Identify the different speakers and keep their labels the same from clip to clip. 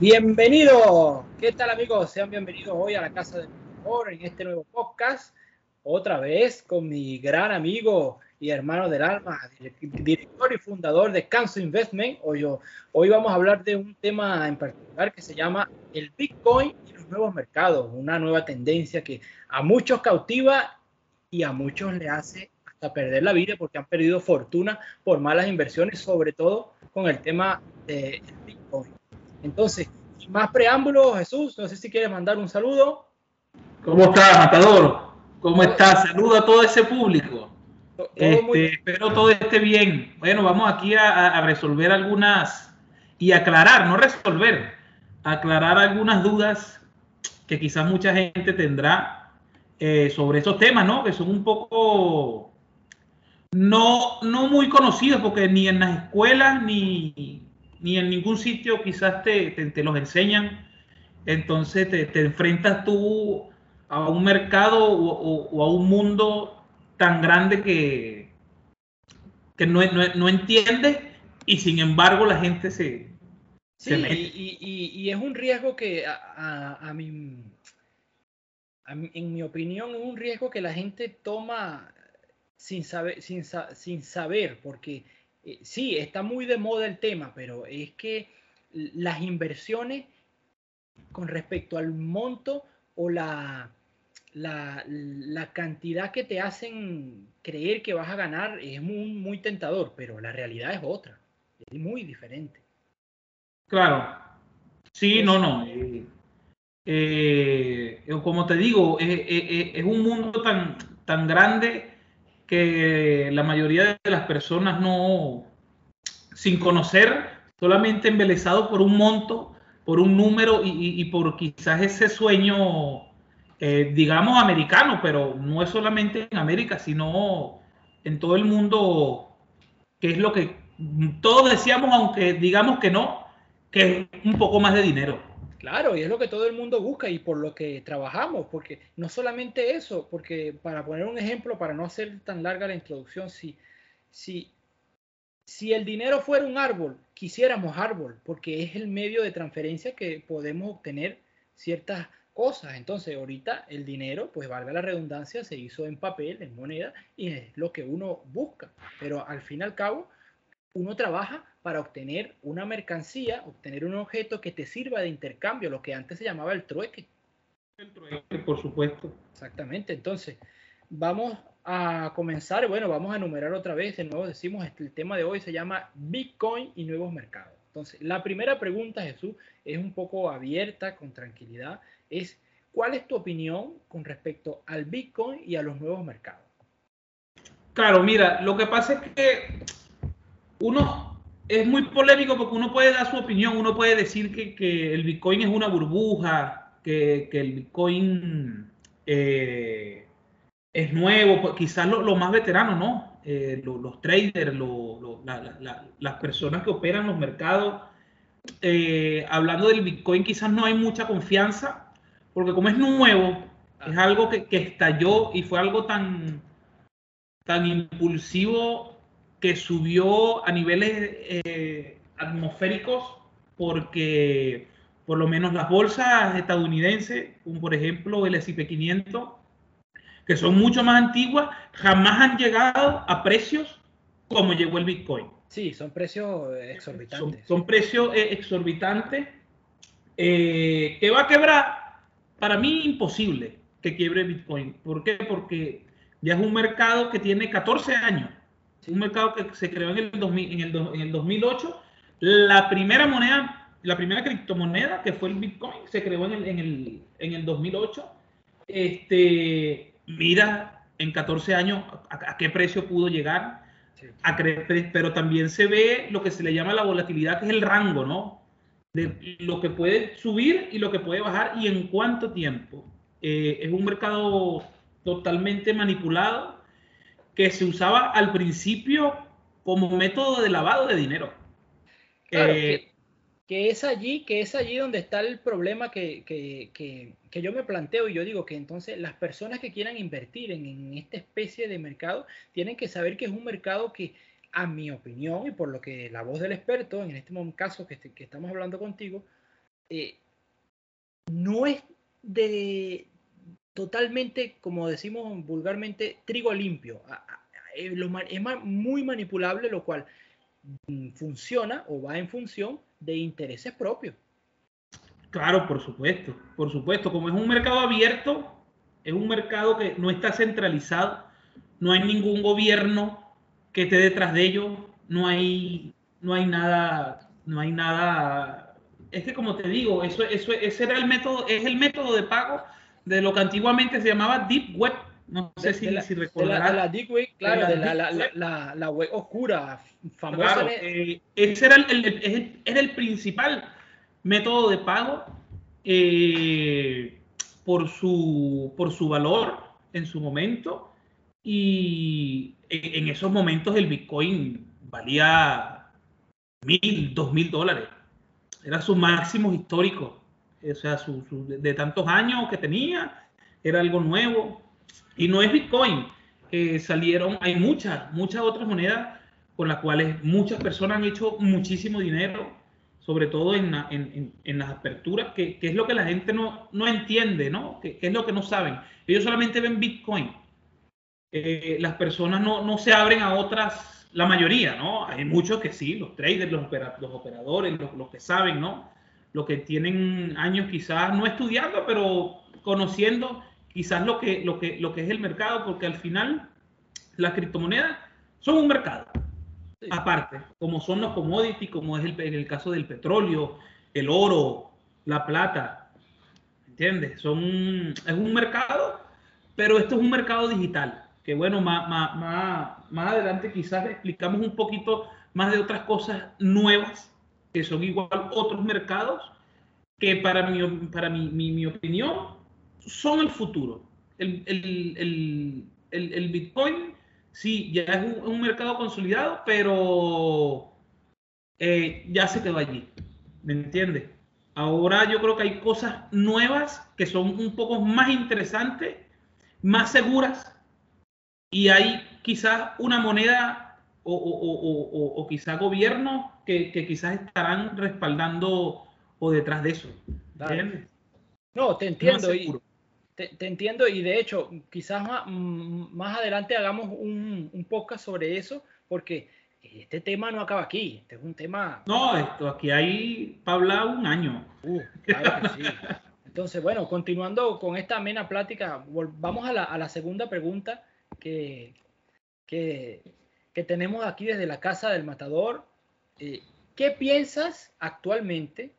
Speaker 1: Bienvenido, ¿qué tal amigos? Sean bienvenidos hoy a la Casa del Mejor en este nuevo podcast, otra vez con mi gran amigo y hermano del alma, director y fundador de Canso Investment. Hoy, hoy vamos a hablar de un tema en particular que se llama el Bitcoin y los nuevos mercados, una nueva tendencia que a muchos cautiva y a muchos le hace hasta perder la vida porque han perdido fortuna por malas inversiones, sobre todo con el tema del Entonces, sin más preámbulos, Jesús, no sé si quieres mandar un saludo.
Speaker 2: ¿Cómo estás, Matador? ¿Cómo estás? Saludo a todo ese público. Este, espero todo esté bien. Bueno, vamos aquí a, resolver algunas y aclarar, no resolver, aclarar algunas dudas que quizás mucha gente tendrá eh, sobre esos temas, ¿no? Que son un poco no, no muy conocidos porque ni en las escuelas ni, ni en ningún sitio quizás te, te, los enseñan. Entonces te, te, enfrentas tú a un mercado o, o a un mundo tan grande que, que no, no, no entiende y sin embargo la gente se...
Speaker 1: Sí, Y, y, es un riesgo que a, a, a, mi, en mi opinión, es un riesgo que la gente toma sin saber, sin, sin saber porque eh, sí, está muy de moda el tema, pero es que las inversiones con respecto al monto o la, la, la, cantidad que te hacen creer que vas a ganar es muy, muy tentador, pero la realidad es otra, es muy diferente.
Speaker 2: Claro, sí, no, no. Eh, eh, como te digo, es, un mundo tan, tan grande que la mayoría de las personas no, sin conocer, solamente embelesado por un monto, por un número y, por quizás ese sueño eh, digamos, americano, pero no es solamente en América, sino en todo el mundo, que es lo que todos decíamos, aunque digamos que no, que es un poco más de dinero.
Speaker 1: Claro, y es lo que todo el mundo busca y por lo que trabajamos, porque no solamente eso, porque para poner un ejemplo, para no hacer tan larga la introducción, si, si, si el dinero fuera un árbol, quisiéramos árbol, porque es el medio de transferencia que podemos obtener ciertas cosas. Entonces, ahorita el dinero, pues valga la redundancia, se hizo en papel, en moneda, y es lo que uno busca. Pero al fin y al cabo, uno trabaja para obtener una mercancía, obtener un objeto que te sirva de intercambio, lo que antes se llamaba el trueque.
Speaker 2: El trueque, por supuesto.
Speaker 1: Exactamente. Entonces, vamos a comenzar, bueno, vamos a enumerar otra vez, de nuevo decimos, el tema de hoy se llama Bitcoin y nuevos mercados. Entonces, la primera pregunta, Jesús, es un poco abierta, con tranquilidad, es ¿cuál es tu opinión con respecto al Bitcoin y a los nuevos mercados?
Speaker 2: Claro, mira, lo que pasa es que uno es muy polémico porque uno puede dar su opinión, uno puede decir que, el Bitcoin es una burbuja, que, el Bitcoin eh, es nuevo, pues quizás lo, lo, más veterano, ¿no? Eh, los traders, las personas que operan los mercados, eh, hablando del Bitcoin, quizás no hay mucha confianza, porque como es nuevo, es algo que, estalló y fue algo tan, tan impulsivo que subió a niveles eh, atmosféricos, porque por lo menos las bolsas estadounidenses, como por ejemplo el S&P 500, que son mucho más antiguas, jamás han llegado a precios como llegó el Bitcoin.
Speaker 1: Sí, son precios exorbitantes.
Speaker 2: Son, precios eh, exorbitantes. Eh, ¿Que va a quebrar? Para mí imposible que quiebre Bitcoin. ¿Por qué? Porque ya es un mercado que tiene 14 años. Un mercado que se creó en el, 2000, en, el, en el 2008. La primera moneda, la primera criptomoneda que fue el Bitcoin se creó en el, en el, en el 2008. Este, mira en 14 años a, qué precio pudo llegar, a, pero también se ve lo que se le llama la volatilidad, que es el rango, ¿no? De lo que puede subir y lo que puede bajar y en cuánto tiempo. Eh, es un mercado totalmente manipulado que se usaba al principio como método de lavado de dinero.
Speaker 1: Eh, que es allí, que es allí donde está el problema que, que, que, yo me planteo y yo digo que entonces las personas que quieran invertir en, esta especie de mercado tienen que saber que es un mercado que a mi opinión y por lo que la voz del experto, en este caso que, que estamos hablando contigo, eh, no es de totalmente, como decimos vulgarmente, trigo limpio. Eh, es muy manipulable, lo cual mm, funciona o va en función de intereses propios.
Speaker 2: Claro, por supuesto, por supuesto. Como es un mercado abierto, es un mercado que no está centralizado, no hay ningún gobierno que esté detrás de ello, no hay, no hay nada, no hay nada. Es que como te digo, eso, eso, ese era el método, es el método de pago de lo que antiguamente se llamaba Deep Web. No sé si, si recordarás.
Speaker 1: la, Deep Web, claro, de la, la, web oscura, famosa.
Speaker 2: Eh, ese era el, era el principal método de pago eh, por, su, por su valor en su momento. Y en esos momentos el Bitcoin valía mil, dos mil dólares. Era su máximo histórico. O sea, su, de tantos años que tenía, era algo nuevo. Y no es Bitcoin. Eh, salieron, hay muchas, muchas otras monedas con las cuales muchas personas han hecho muchísimo dinero, sobre todo en, en, en las aperturas, que, que, es lo que la gente no, no entiende, ¿no? Que, que, es lo que no saben. Ellos solamente ven Bitcoin. Eh, las personas no, no, se abren a otras, la mayoría, ¿no? Hay muchos que sí, los traders, los, los operadores, los, los, que saben, ¿no? Los que tienen años quizás no estudiando, pero conociendo quizás lo que, lo que, lo que es el mercado, porque al final las criptomonedas son un mercado. Aparte, como son los commodities, como es el, en el caso del petróleo, el oro, la plata, ¿entiendes? Son, es un mercado, pero esto es un mercado digital que bueno, más, más, más, adelante quizás explicamos un poquito más de otras cosas nuevas, que son igual otros mercados, que para mi, para mi, mi, opinión son el futuro. El, el, el, el, Bitcoin, sí, ya es un, mercado consolidado, pero eh, ya se quedó allí. ¿Me entiendes? Ahora yo creo que hay cosas nuevas que son un poco más interesantes, más seguras y hay quizás una moneda o, o, o, quizás gobiernos que, que, quizás estarán respaldando o detrás de eso.
Speaker 1: No, te entiendo. y, te, entiendo y de hecho quizás más, mm, más adelante hagamos un, un, podcast sobre eso porque este tema no acaba aquí, este es un tema...
Speaker 2: No, esto aquí hay para hablar un año. Uh, claro
Speaker 1: que sí. Entonces, bueno, continuando con esta amena plática, vamos a la, a la segunda pregunta que, que, tenemos aquí desde la Casa del Matador. Eh, ¿Qué piensas actualmente,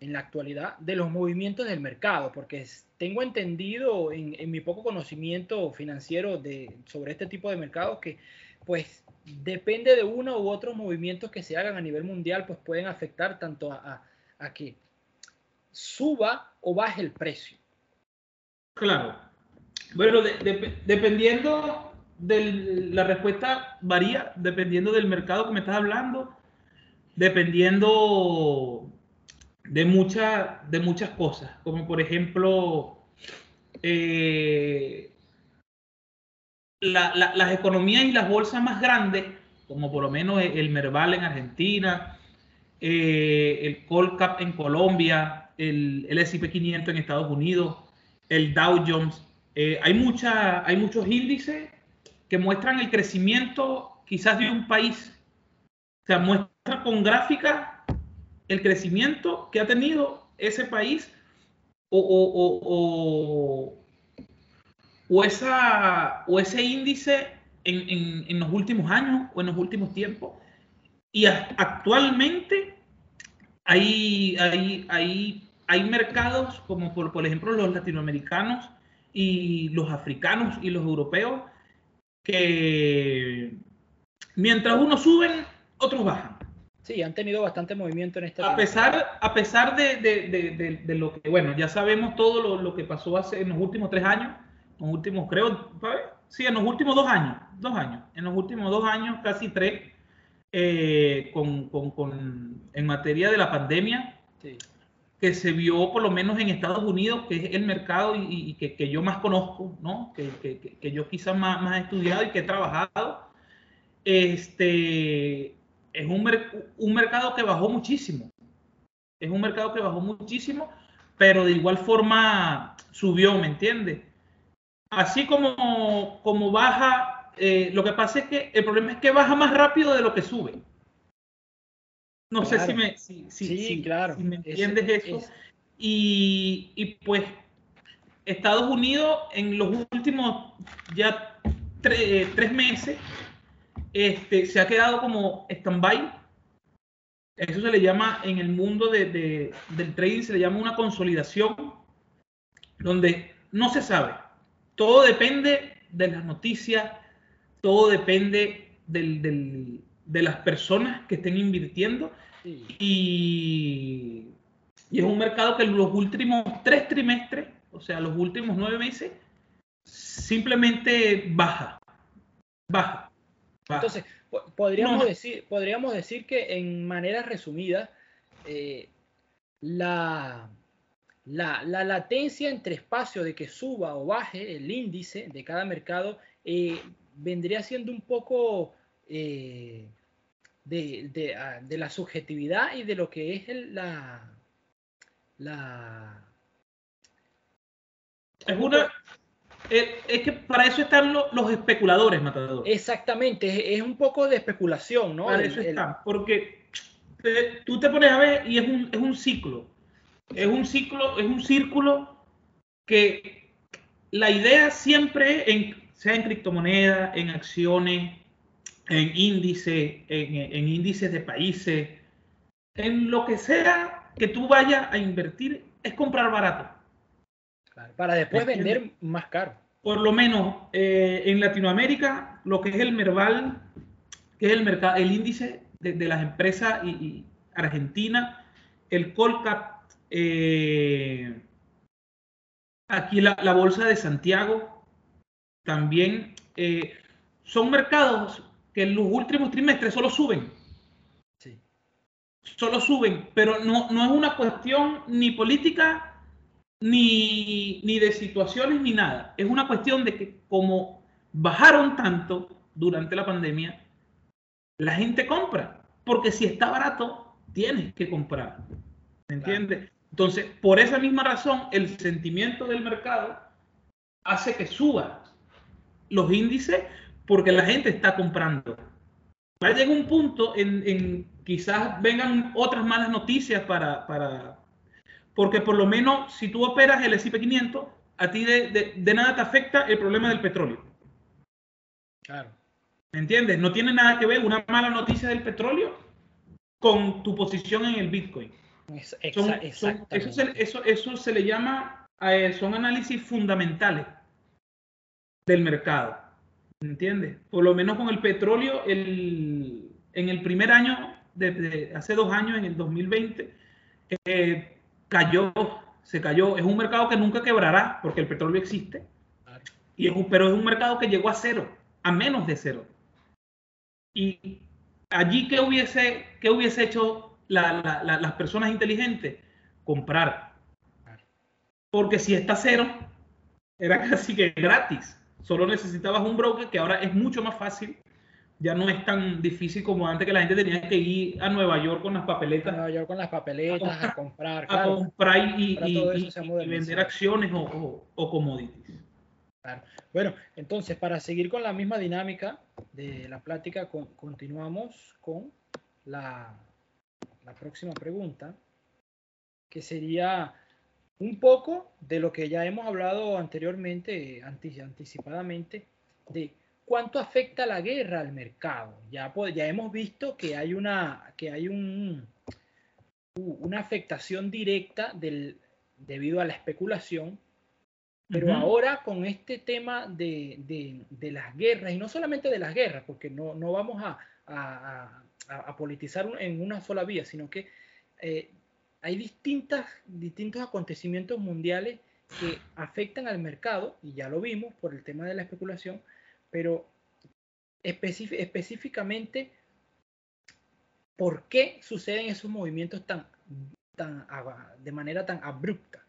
Speaker 1: en la actualidad, de los movimientos del mercado? Porque tengo entendido en, mi poco conocimiento financiero de, sobre este tipo de mercados que pues depende de uno u otros movimientos que se hagan a nivel mundial, pues pueden afectar tanto a, que suba o baje el precio.
Speaker 2: Claro. Bueno, dependiendo la respuesta varía, dependiendo del mercado que me estás hablando, dependiendo de, muchas de muchas cosas, como por ejemplo eh, las economías y las bolsas más grandes, como por lo menos el Merval en Argentina, eh, el Colcap en Colombia, el, el S&P 500 en Estados Unidos, el Dow Jones eh, hay, mucha, hay muchos índices que muestran el crecimiento quizás de un país. O sea, muestra con gráfica el crecimiento que ha tenido ese país o, o, o, esa, o ese índice en, en, en, los últimos años o en los últimos tiempos. Y actualmente hay, hay, hay, hay mercados como por, por ejemplo los latinoamericanos y los africanos y los europeos que mientras unos suben, otros bajan.
Speaker 1: Sí, han tenido bastante movimiento en este
Speaker 2: a pesar A pesar de, de, de, lo que, bueno, ya sabemos todo lo, lo, que pasó hace en los últimos tres años, en los últimos, creo, sí, en los últimos dos años, dos años, en los últimos dos años, casi tres, eh, con, con, con, en materia de la pandemia. Sí que se vio por lo menos en Estados Unidos, que es el mercado y, que, yo más conozco, ¿no? que, que, que yo quizás más, más, he estudiado y que he trabajado. este, es un, un mercado que bajó muchísimo. Es un mercado que bajó muchísimo, pero de igual forma subió, ¿me entiendes? Así como, como baja, eh, lo que pasa es que el problema es que baja más rápido de lo que sube. No sé si me, si,
Speaker 1: sí, claro.
Speaker 2: me entiendes eso. Y, y, pues Estados Unidos en los últimos ya eh, tres meses este, se ha quedado como stand-by. Eso se le llama en el mundo de, del trading, se le llama una consolidación, donde no se sabe. Todo depende de las noticias, todo depende del, de las personas que estén invirtiendo. Y, y es un mercado que en los últimos tres trimestres o sea, los últimos nueve meses, simplemente baja, baja.
Speaker 1: Entonces, podríamos, Decir, podríamos decir que en manera resumida, eh, la, la, latencia entre espacio de que suba o baje el índice de cada mercado eh, vendría siendo un poco eh, de, ah, de, la subjetividad y de lo que es la, la,
Speaker 2: es una. Es, que para eso están los, especuladores, Matador.
Speaker 1: Exactamente, es, un poco de especulación, ¿no?
Speaker 2: Para eso está, porque tú te pones a ver y es un, es un ciclo. Es un ciclo, es un círculo que la idea siempre, en, sea en criptomonedas, en acciones, en índices, en, en índices de países, en lo que sea que tú vayas a invertir, es comprar barato.
Speaker 1: Para después vender más caro.
Speaker 2: Por lo menos eh, en Latinoamérica, lo que es el Merval, que es el mercado, el índice de, las empresas y, Argentina, el Colcap, eh, aquí la, bolsa de Santiago, también eh, son mercados que en los últimos trimestres solo suben. Sí. Solo suben, pero no, no es una cuestión ni política ni, ni de situaciones ni nada. Es una cuestión de que como bajaron tanto durante la pandemia, la gente compra. Porque si está barato, tienes que comprar. ¿Me entiendes? Entonces, por esa misma razón, el sentimiento del mercado hace que suba los índices porque la gente está comprando. Va a llegar un punto en, en quizás vengan otras malas noticias para, para, porque por lo menos si tú operas el S&P 500, a ti de, nada te afecta el problema del petróleo. Claro. ¿Me entiendes? No tiene nada que ver una mala noticia del petróleo con tu posición en el Bitcoin. eso, se, le llama, eh, son análisis fundamentales del mercado. ¿Me entiendes? Por lo menos con el petróleo, en el primer año, de, hace dos años, en el 2020, eh, cayó, se cayó. Es un mercado que nunca quebrará porque el petróleo existe. Y es un, pero es un mercado que llegó a cero, a menos de cero. Y allí, ¿qué hubiese, qué hubiese hecho las personas inteligentes? Comprar. Porque si está cero, era casi que gratis. Solo necesitabas un broker que ahora es mucho más fácil ya no es tan difícil como antes que la gente tenía que ir a Nueva York con las papeletas.
Speaker 1: A Nueva York con las papeletas, a comprar.
Speaker 2: A comprar, y, vender acciones o, commodities.
Speaker 1: Bueno, entonces, para seguir con la misma dinámica de la plática, continuamos con la, la próxima pregunta, que sería un poco de lo que ya hemos hablado anteriormente, anticipadamente, de ¿Cuánto afecta la guerra al mercado? Ya, ya hemos visto que hay una, que hay un, una afectación directa del, debido a la especulación, pero ahora con este tema de, las guerras, y no solamente de las guerras, porque no, vamos a, a, politizar en una sola vía, sino que eh, hay distintas, distintos acontecimientos mundiales que afectan al mercado, y ya lo vimos por el tema de la especulación, pero específicamente, ¿por qué suceden esos movimientos tan, tan, de manera tan abrupta?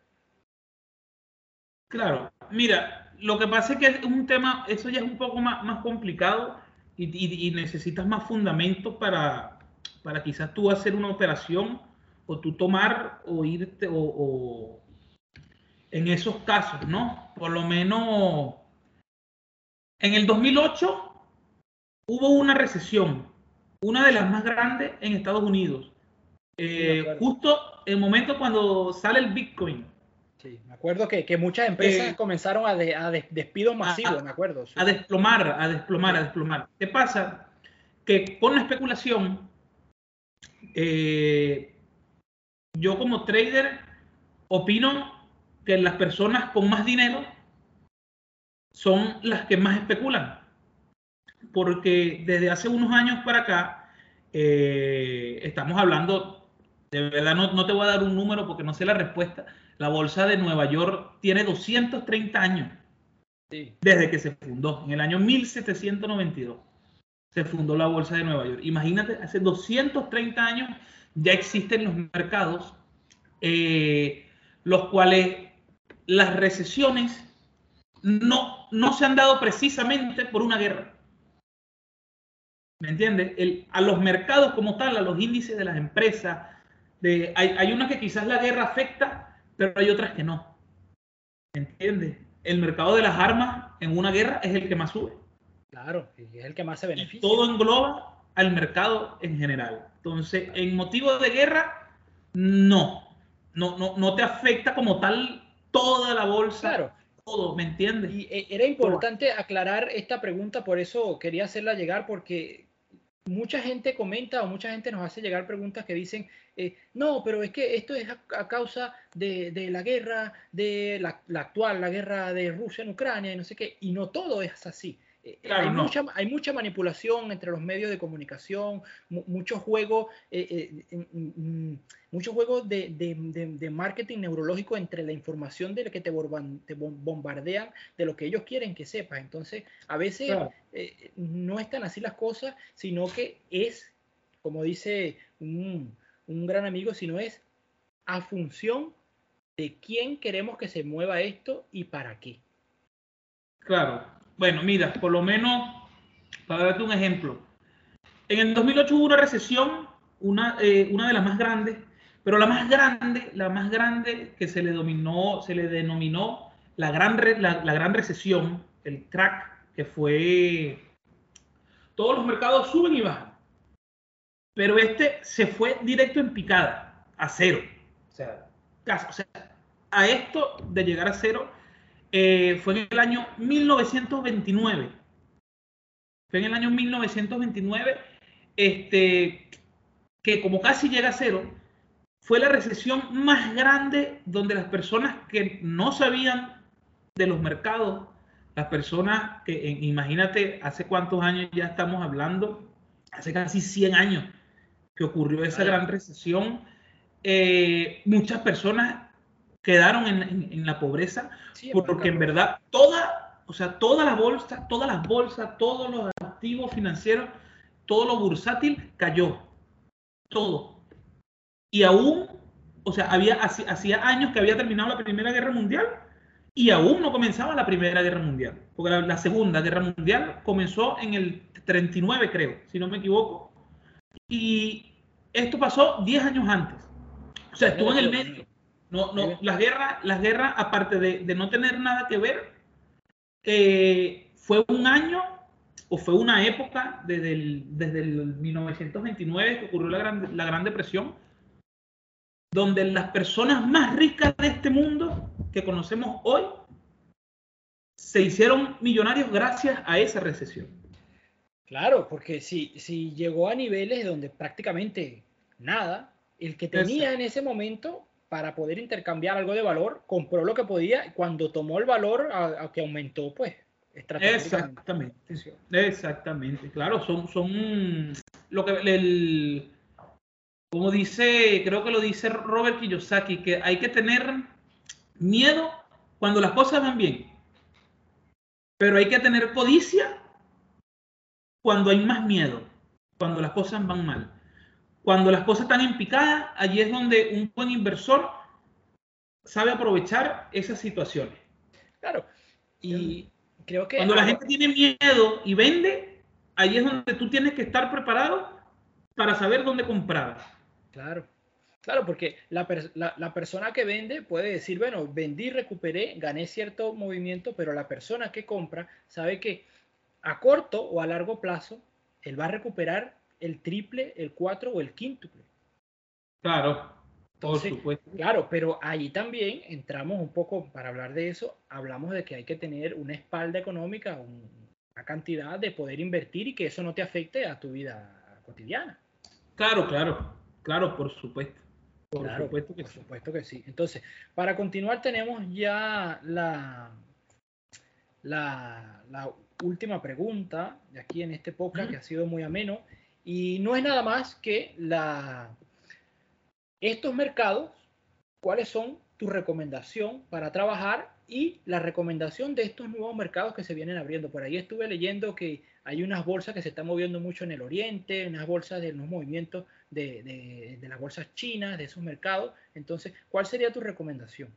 Speaker 2: Claro, mira, lo que pasa es que es un tema, eso ya es un poco más, más complicado y, necesitas más fundamentos para, para quizás tú hacer una operación o tú tomar o irte o, en esos casos, ¿no? Por lo menos en el 2008 hubo una recesión, una de las más grandes en Estados Unidos. Eh, justo el momento cuando sale el Bitcoin.
Speaker 1: Sí, me acuerdo que, que muchas empresas eh, comenzaron a, a despidos masivos, me acuerdo.
Speaker 2: A desplomar, a desplomar, a desplomar. ¿Qué pasa? Que con la especulación, eh, yo como trader opino que las personas con más dinero son las que más especulan. Porque desde hace unos años para acá, eh, estamos hablando, de verdad no, no, te voy a dar un número porque no sé la respuesta, la bolsa de Nueva York tiene 230 años desde que se fundó, en el año 1792 se fundó la bolsa de Nueva York. Imagínate, hace 230 años ya existen los mercados, eh, los cuales las recesiones no, no se han dado precisamente por una guerra. ¿Me entiendes? a los mercados como tal, a los índices de las empresas, de, hay, hay unas que quizás la guerra afecta, pero hay otras que no. ¿Me entiendes? El mercado de las armas en una guerra es el que más sube.
Speaker 1: Claro, es el que más se beneficia.
Speaker 2: todo engloba al mercado en general. Entonces, en motivo de guerra, no. No, no, no te afecta como tal toda la bolsa. Claro. Todo, ¿me entiendes?
Speaker 1: Y eh, era importante aclarar esta pregunta, por eso quería hacerla llegar, porque mucha gente comenta o mucha gente nos hace llegar preguntas que dicen, eh, no, pero es que esto es a, causa de, la guerra, de la, actual, la guerra de Rusia en Ucrania y no sé qué, y no todo es así. Eh, hay, mucha, hay, mucha, manipulación entre los medios de comunicación, muchos juegos, eh, eh muchos juegos de, de, marketing neurológico entre la información de la que te, bombardean de lo que ellos quieren que sepas. Entonces, a veces no están así las cosas, sino que es, como dice un, un gran amigo, sino es a función de quién queremos que se mueva esto y para qué.
Speaker 2: Claro, bueno, mira, por lo menos, para darte un ejemplo, en el 2008 hubo una recesión, una, eh, una de las más grandes, pero la más grande, la más grande que se le dominó, se le denominó la gran, la, gran recesión, el crack, que fue todos los mercados suben y bajan. Pero este se fue directo en picada, a cero. O sea, o sea, a esto de llegar a cero eh, fue en el año 1929. Fue en el año 1929, este, que como casi llega a cero, fue la recesión más grande donde las personas que no sabían de los mercados, las personas que, imagínate, hace cuántos años ya estamos hablando, hace casi 100 años que ocurrió esa gran recesión, eh, muchas personas quedaron en, la pobreza, porque en verdad toda, o sea, todas las bolsas, todas las bolsas, todos los activos financieros, todo lo bursátil cayó, todo. Y aún, o sea, había hacía años que había terminado la Primera Guerra Mundial y aún no comenzaba la Primera Guerra Mundial, porque la, la Segunda Guerra Mundial comenzó en el 39, creo, si no me equivoco, y esto pasó 10 años antes. O sea, estuvo en el medio. No, no, las guerras, las guerras, aparte de, no tener nada que ver, eh, fue un año o fue una época desde el, desde el 1929 que ocurrió la gran, la gran Depresión, donde las personas más ricas de este mundo que conocemos hoy se hicieron millonarios gracias a esa recesión.
Speaker 1: Claro, porque si, si llegó a niveles donde prácticamente nada, el que tenía en ese momento para poder intercambiar algo de valor, compró lo que podía, cuando tomó el valor a, que aumentó, pues,
Speaker 2: Exactamente, exactamente, claro, son, son lo que el, como dice, creo que lo dice Robert Kiyosaki, que hay que tener miedo cuando las cosas van bien, pero hay que tener codicia cuando hay más miedo, cuando las cosas van mal. Cuando las cosas están en picada, allí es donde un buen inversor sabe aprovechar esas situaciones.
Speaker 1: Claro. Y creo que.
Speaker 2: Cuando la gente tiene miedo y vende, ahí es donde tú tienes que estar preparado para saber dónde comprar.
Speaker 1: Claro. Claro, porque la, la, persona que vende puede decir, bueno, vendí, recuperé, gané cierto movimiento, pero la persona que compra sabe que a corto o a largo plazo, él va a recuperar el triple, el cuatro o el quíntuple.
Speaker 2: Claro, por supuesto.
Speaker 1: Claro, pero ahí también entramos un poco, para hablar de eso, hablamos de que hay que tener una espalda económica, una cantidad de poder invertir y que eso no te afecte a tu vida cotidiana.
Speaker 2: Claro, claro, claro, por supuesto.
Speaker 1: Por supuesto que por supuesto que sí. Entonces, para continuar tenemos ya la, la, la última pregunta de aquí en este podcast que ha sido muy ameno y no es nada más que la estos mercados, cuáles son tu recomendación para trabajar y la recomendación de estos nuevos mercados que se vienen abriendo. Por ahí estuve leyendo que hay unas bolsas que se están moviendo mucho en el oriente, unas bolsas de los movimientos de, las bolsas chinas, de esos mercados. Entonces, ¿cuál sería tu recomendación?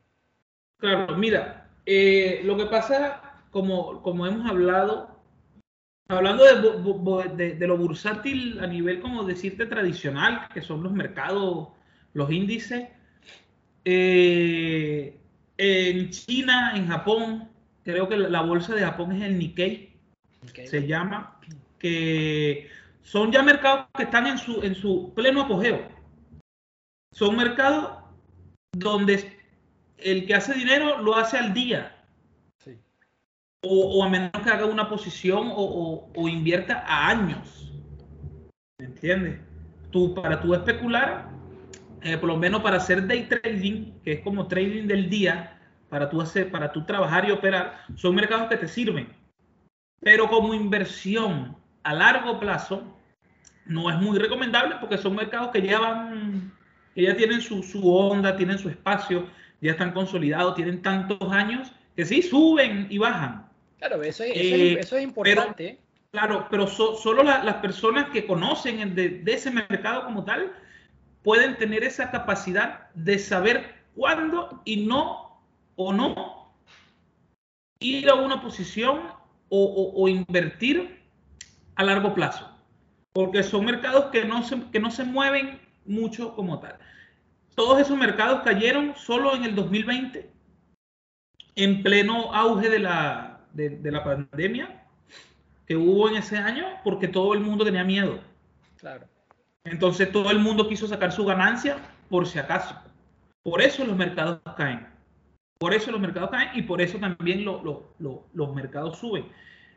Speaker 2: Claro, mira, eh, lo que pasa, como, como hemos hablado, hablando de, de, lo bursátil a nivel, como decirte, tradicional, que son los mercados, los índices, eh, en China, en Japón, creo que la bolsa de Japón es el Nikkei, se llama, que son ya mercados que están en su, en su pleno apogeo. Son mercados donde el que hace dinero lo hace al día. O, a menos que haga una posición o, invierta a años. ¿Me entiendes? Tú, para tú especular, eh, por lo menos para hacer day trading, que es como trading del día, para tú hacer, para tú trabajar y operar, son mercados que te sirven. Pero como inversión a largo plazo, no es muy recomendable porque son mercados que ya van, que ya tienen su, su onda, tienen su espacio, ya están consolidados, tienen tantos años que sí suben y bajan.
Speaker 1: Claro, eso es, eso es, eh, importante.
Speaker 2: claro, pero solo las personas que conocen de, de, ese mercado como tal pueden tener esa capacidad de saber cuándo y no o no ir a una posición o, invertir a largo plazo, porque son mercados que no, se, que no se mueven mucho como tal. Todos esos mercados cayeron solo en el 2020, en pleno auge de la, de, la pandemia que hubo en ese año, porque todo el mundo tenía miedo.
Speaker 1: Claro.
Speaker 2: Entonces todo el mundo quiso sacar su ganancia por si acaso. Por eso los mercados caen. Por eso los mercados caen y por eso también los mercados suben.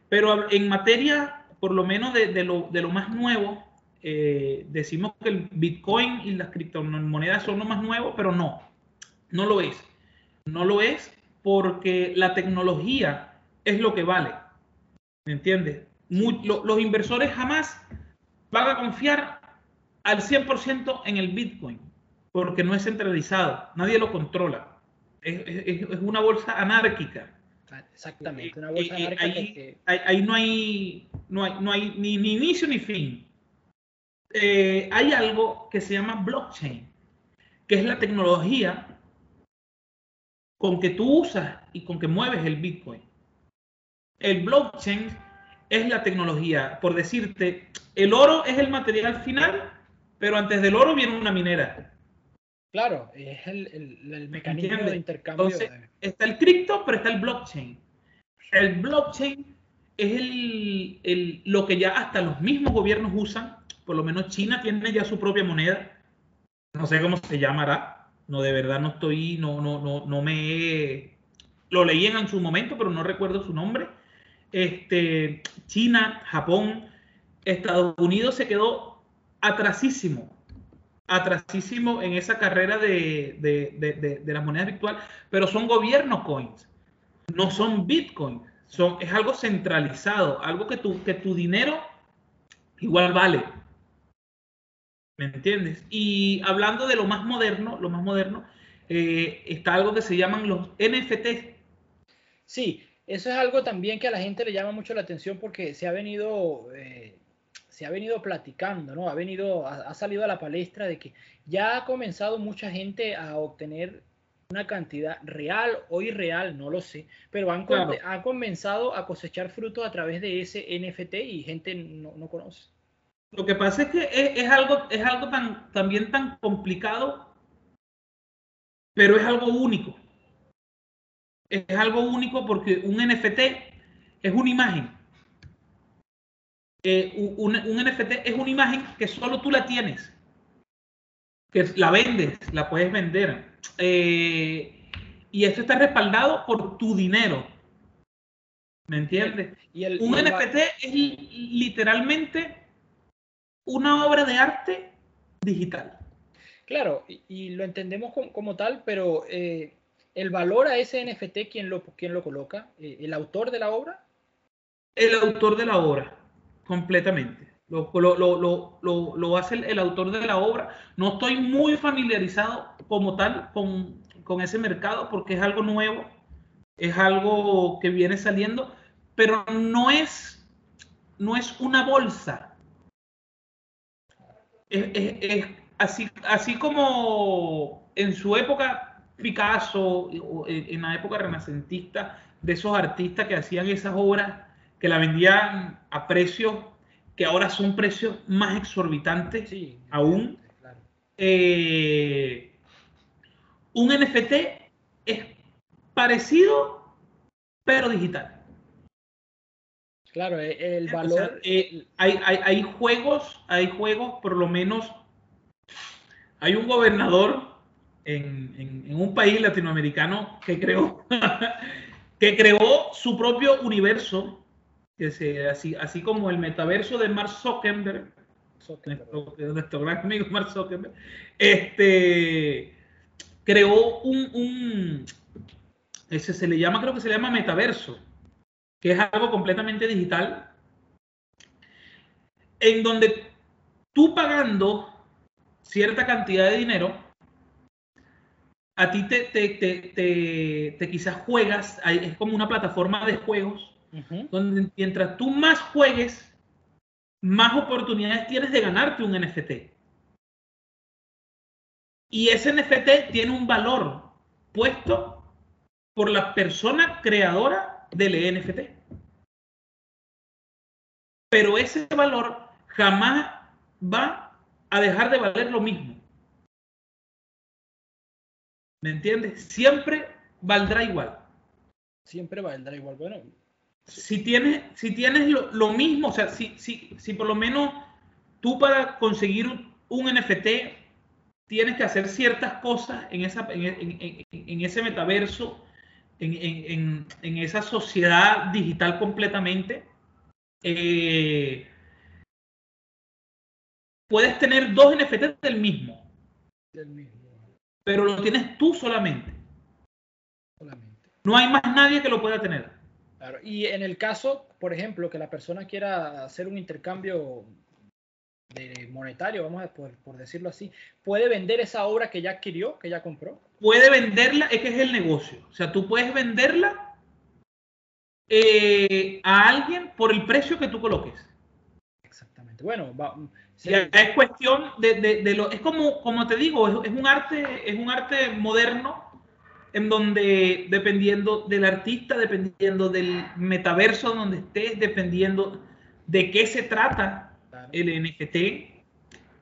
Speaker 2: Pero en materia, por lo menos de, lo, más nuevo, eh, decimos que el Bitcoin y las criptomonedas son lo más nuevo, pero no, no lo es. No lo es porque la tecnología es lo que vale. ¿Me entiendes? los inversores jamás van a confiar al 100% en el Bitcoin porque no es centralizado, nadie lo controla es, una bolsa anárquica.
Speaker 1: Exactamente, una bolsa anárquica.
Speaker 2: Ahí, ahí, no, hay, no, hay, no hay ni, inicio ni fin. Eh, hay algo que se llama blockchain, que es la tecnología con que tú usas y con que mueves el Bitcoin. El blockchain es la tecnología, por decirte, el oro es el material final, pero antes del oro viene una minera.
Speaker 1: Claro, es el, mecanismo de intercambio.
Speaker 2: Entonces, está el cripto, pero está el blockchain. El blockchain es el, lo que ya hasta los mismos gobiernos usan. Por lo menos China tiene ya su propia moneda. No sé cómo se llamará. No, de verdad no estoy, no, no, no, no me lo leí en su momento, pero no recuerdo su nombre. Este, China, Japón, Estados Unidos se quedó atrasísimo atrasísimo en esa carrera de, de, de, las monedas virtuales, pero son gobiernos coins, no son bitcoins, son, es algo centralizado, algo que tu, que tu dinero igual vale. ¿Me entiendes? Y hablando de lo más moderno, lo más moderno, eh, está algo que se llaman los NFT.
Speaker 1: Sí, eso es algo también que a la gente le llama mucho la atención porque se ha venido eh, se ha venido platicando, ¿no? Ha venido, ha, salido a la palestra de que ya ha comenzado mucha gente a obtener una cantidad real o irreal, no lo sé, pero han, comenzado a cosechar frutos a través de ese NFT y gente no, no conoce.
Speaker 2: Lo que pasa es que es, algo, es algo tan, también tan complicado, pero es algo único. Es algo único porque un NFT es una imagen. Eh, un, NFT es una imagen que solo tú la tienes. Que la vendes, la puedes vender. Eh, y esto está respaldado por tu dinero. ¿Me entiendes? Y el, un NFT es literalmente una obra de arte digital.
Speaker 1: Claro, y, lo entendemos como, tal, pero eh, el valor a ese NFT, ¿quién lo, quién lo coloca? Eh, ¿El autor de la obra?
Speaker 2: El autor de la obra, completamente. Lo, lo, hace el, autor de la obra. No estoy muy familiarizado como tal con, con ese mercado porque es algo nuevo, es algo que viene saliendo, pero no es, no es una bolsa es, así, así como en su época Picasso, en la época renacentista, de esos artistas que hacían esas obras, que la vendían a precios que ahora son precios más exorbitantes aún. Eh, un NFT es parecido, pero digital.
Speaker 1: Claro, e, el valor.
Speaker 2: Eh, hay, hay, juegos, hay juegos, por lo menos. Hay un gobernador en, un país latinoamericano que creó, que creó su propio universo, que se, así, así como el metaverso de Mark Zuckerberg, Nuestro, gran amigo Mark Zuckerberg, este, creó un, un, ese se le llama, creo que se le llama metaverso que es algo completamente digital, en donde tú pagando cierta cantidad de dinero, a ti te, te, quizás juegas, es como una plataforma de juegos, donde mientras tú más juegues, más oportunidades tienes de ganarte un NFT. Y ese NFT tiene un valor puesto por la persona creadora del NFT. Pero ese valor jamás va a dejar de valer lo mismo. ¿Me entiendes? Siempre valdrá igual.
Speaker 1: Siempre valdrá igual. Bueno.
Speaker 2: Si tienes, si tienes lo, mismo, o sea, si, si, si, por lo menos tú para conseguir un, NFT tienes que hacer ciertas cosas en, esa, en ese metaverso en, esa sociedad digital completamente, eh, puedes tener dos NFT del mismo, del mismo, pero lo tienes tú solamente. solamente. No hay más nadie que lo pueda tener.
Speaker 1: Y en el caso, por ejemplo, que la persona quiera hacer un intercambio de monetario, vamos a por, por, decirlo así, puede vender esa obra que ya adquirió, que ya compró.
Speaker 2: Puede venderla, es que es el negocio. O sea, tú puedes venderla eh, a alguien por el precio que tú coloques.
Speaker 1: Exactamente. Bueno,
Speaker 2: es cuestión de, de, lo, es como, como te digo, es, un arte, es un arte moderno en donde dependiendo del artista, dependiendo del metaverso donde estés, dependiendo de qué se trata, el NFT,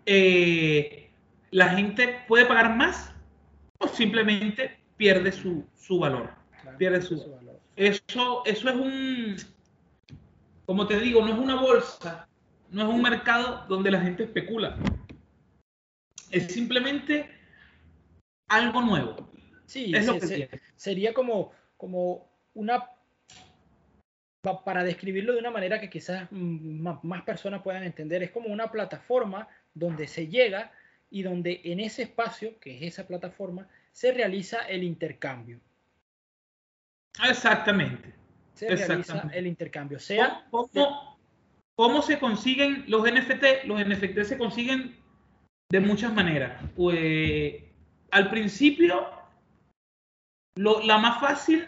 Speaker 2: eh, la gente puede pagar más o simplemente pierde su, valor. pierde su, valor. Eso, eso es un, como te digo, no es una bolsa, no es un mercado donde la gente especula. Es simplemente algo nuevo.
Speaker 1: Sí, es lo que sería como, como una para describirlo de una manera que quizás más personas puedan entender, es como una plataforma donde se llega y donde en ese espacio, que es esa plataforma, se realiza el intercambio.
Speaker 2: Exactamente.
Speaker 1: Se realiza el intercambio. Sea,
Speaker 2: ¿Cómo, se consiguen los NFT? Los NFT se consiguen de muchas maneras. Pues, al principio, la más fácil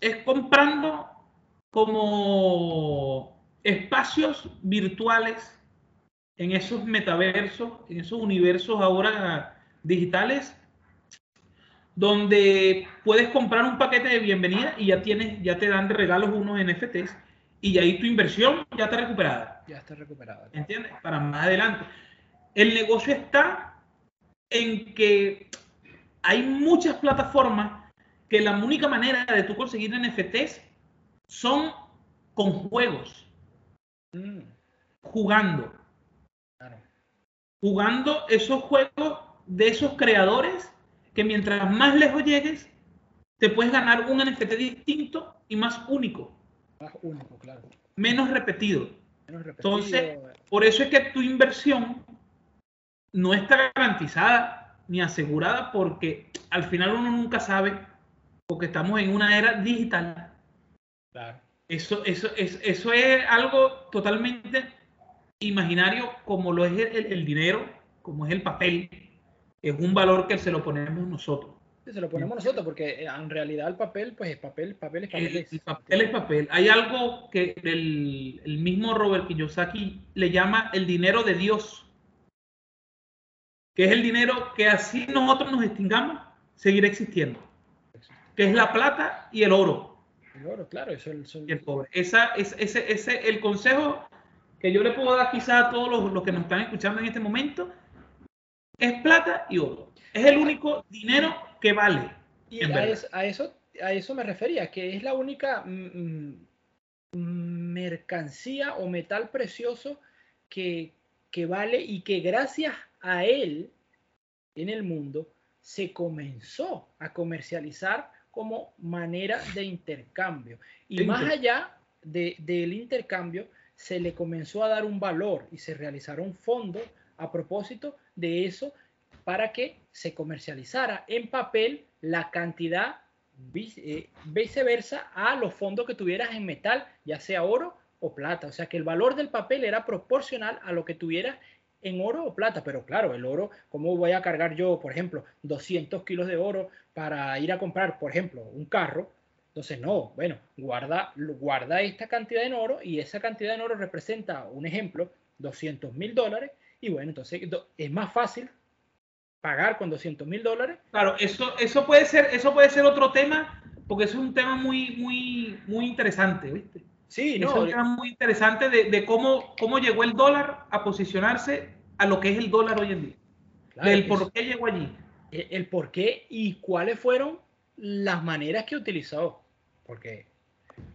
Speaker 2: es comprando como espacios virtuales en esos metaversos, en esos universos ahora digitales, donde puedes comprar un paquete de bienvenida y ya tienes, ya te dan de regalos unos NFTs y ahí tu inversión ya está recuperada.
Speaker 1: Ya está recuperada.
Speaker 2: ¿Entiendes? Para más adelante. El negocio está en que hay muchas plataformas que la única manera de tú conseguir NFTs son con juegos. Mm. Jugando. Jugando esos juegos de esos creadores que mientras más lejos llegues, te puedes ganar un NFT distinto y más único.
Speaker 1: Más único, claro.
Speaker 2: Menos repetido. Entonces, por eso es que tu inversión no está garantizada ni asegurada porque al final uno nunca sabe porque estamos en una era digital. Claro. Eso, eso, es, eso es algo totalmente imaginario como lo es el dinero, como es el papel, es un valor que se lo ponemos nosotros.
Speaker 1: Se lo ponemos nosotros porque eh, en realidad el papel, pues es papel, papel es papel.
Speaker 2: El, papel es papel. Hay algo que el, el, mismo Robert Kiyosaki le llama el dinero de Dios, que es el dinero que así nosotros nos extingamos, seguirá existiendo, que es la plata y el oro.
Speaker 1: El oro, claro, eso es
Speaker 2: el, el cobre. Esa, es, ese, ese, el consejo que yo le puedo dar quizá a todos los, los que nos están escuchando en este momento es plata y oro. Es el único dinero que vale.
Speaker 1: Y a eso, a eso, me refería, que es la única mm, mm, mercancía o metal precioso que, que vale y que gracias a él en el mundo se comenzó a comercializar como manera de intercambio. Y más allá del intercambio, se le comenzó a dar un valor y se realizaron fondos a propósito de eso para que se comercializara en papel la cantidad eh, viceversa a los fondos que tuvieras en metal, ya sea oro o plata. O sea que el valor del papel era proporcional a lo que tuvieras en oro o plata. Pero claro, el oro, ¿cómo voy a cargar yo, por ejemplo, 200 kilos de oro para ir a comprar, por ejemplo, un carro? Entonces, no, bueno, guarda, guarda esta cantidad en oro y esa cantidad en oro representa, un ejemplo, 200 mil dólares y bueno, entonces es más fácil pagar con 200 mil dólares.
Speaker 2: Claro, eso, eso, puede ser, eso puede ser otro tema, porque es un tema muy, muy, muy interesante, ¿viste?
Speaker 1: Sí,
Speaker 2: no, es un tema muy interesante de, cómo, cómo llegó el dólar a posicionarse a lo que es el dólar hoy en día. el por qué llegó allí.
Speaker 1: El, el, por qué y cuáles fueron las maneras que utilizó. Porque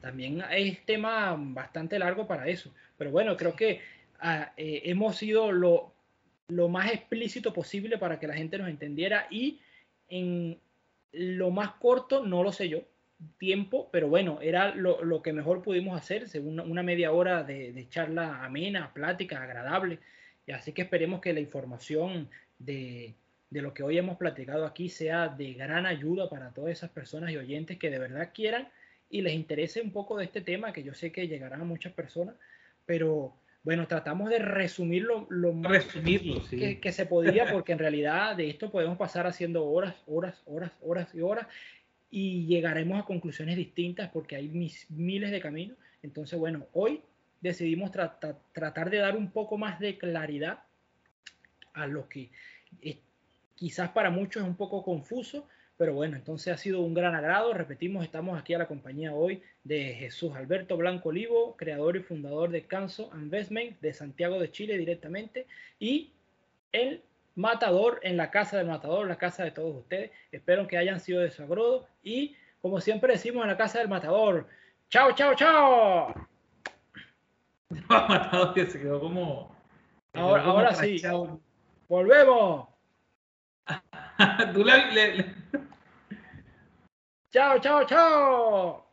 Speaker 1: también es tema bastante largo para eso. Pero bueno, creo que eh, hemos sido lo, lo más explícito posible para que la gente nos entendiera y en lo más corto, no lo sé yo, tiempo, pero bueno, era lo, lo que mejor pudimos hacer, según una media hora de, de, charla amena, plática, agradable. Y así que esperemos que la información de, de, lo que hoy hemos platicado aquí sea de gran ayuda para todas esas personas y oyentes que de verdad quieran y les interese un poco de este tema, que yo sé que llegarán a muchas personas, pero bueno, tratamos de resumirlo lo más
Speaker 2: Resumirlo,
Speaker 1: que, se podía, porque en realidad de esto podemos pasar haciendo horas, horas, horas, horas y horas y llegaremos a conclusiones distintas porque hay miles de caminos. Entonces, bueno, hoy decidimos tratar de dar un poco más de claridad a lo que quizás para muchos es un poco confuso, pero bueno, entonces ha sido un gran agrado. Repetimos, estamos aquí a la compañía hoy de Jesús Alberto Blanco Olivo, creador y fundador de Canso Investment de Santiago de Chile directamente, y el Matador en la casa del Matador, la casa de todos ustedes. Espero que hayan sido de su agrado y como siempre decimos en la casa del Matador, chao, chao, chao.
Speaker 2: Matador que se quedó como...
Speaker 1: Ahora, ahora sí, volvemos.
Speaker 2: Tú le,
Speaker 1: Chao, chao, chao.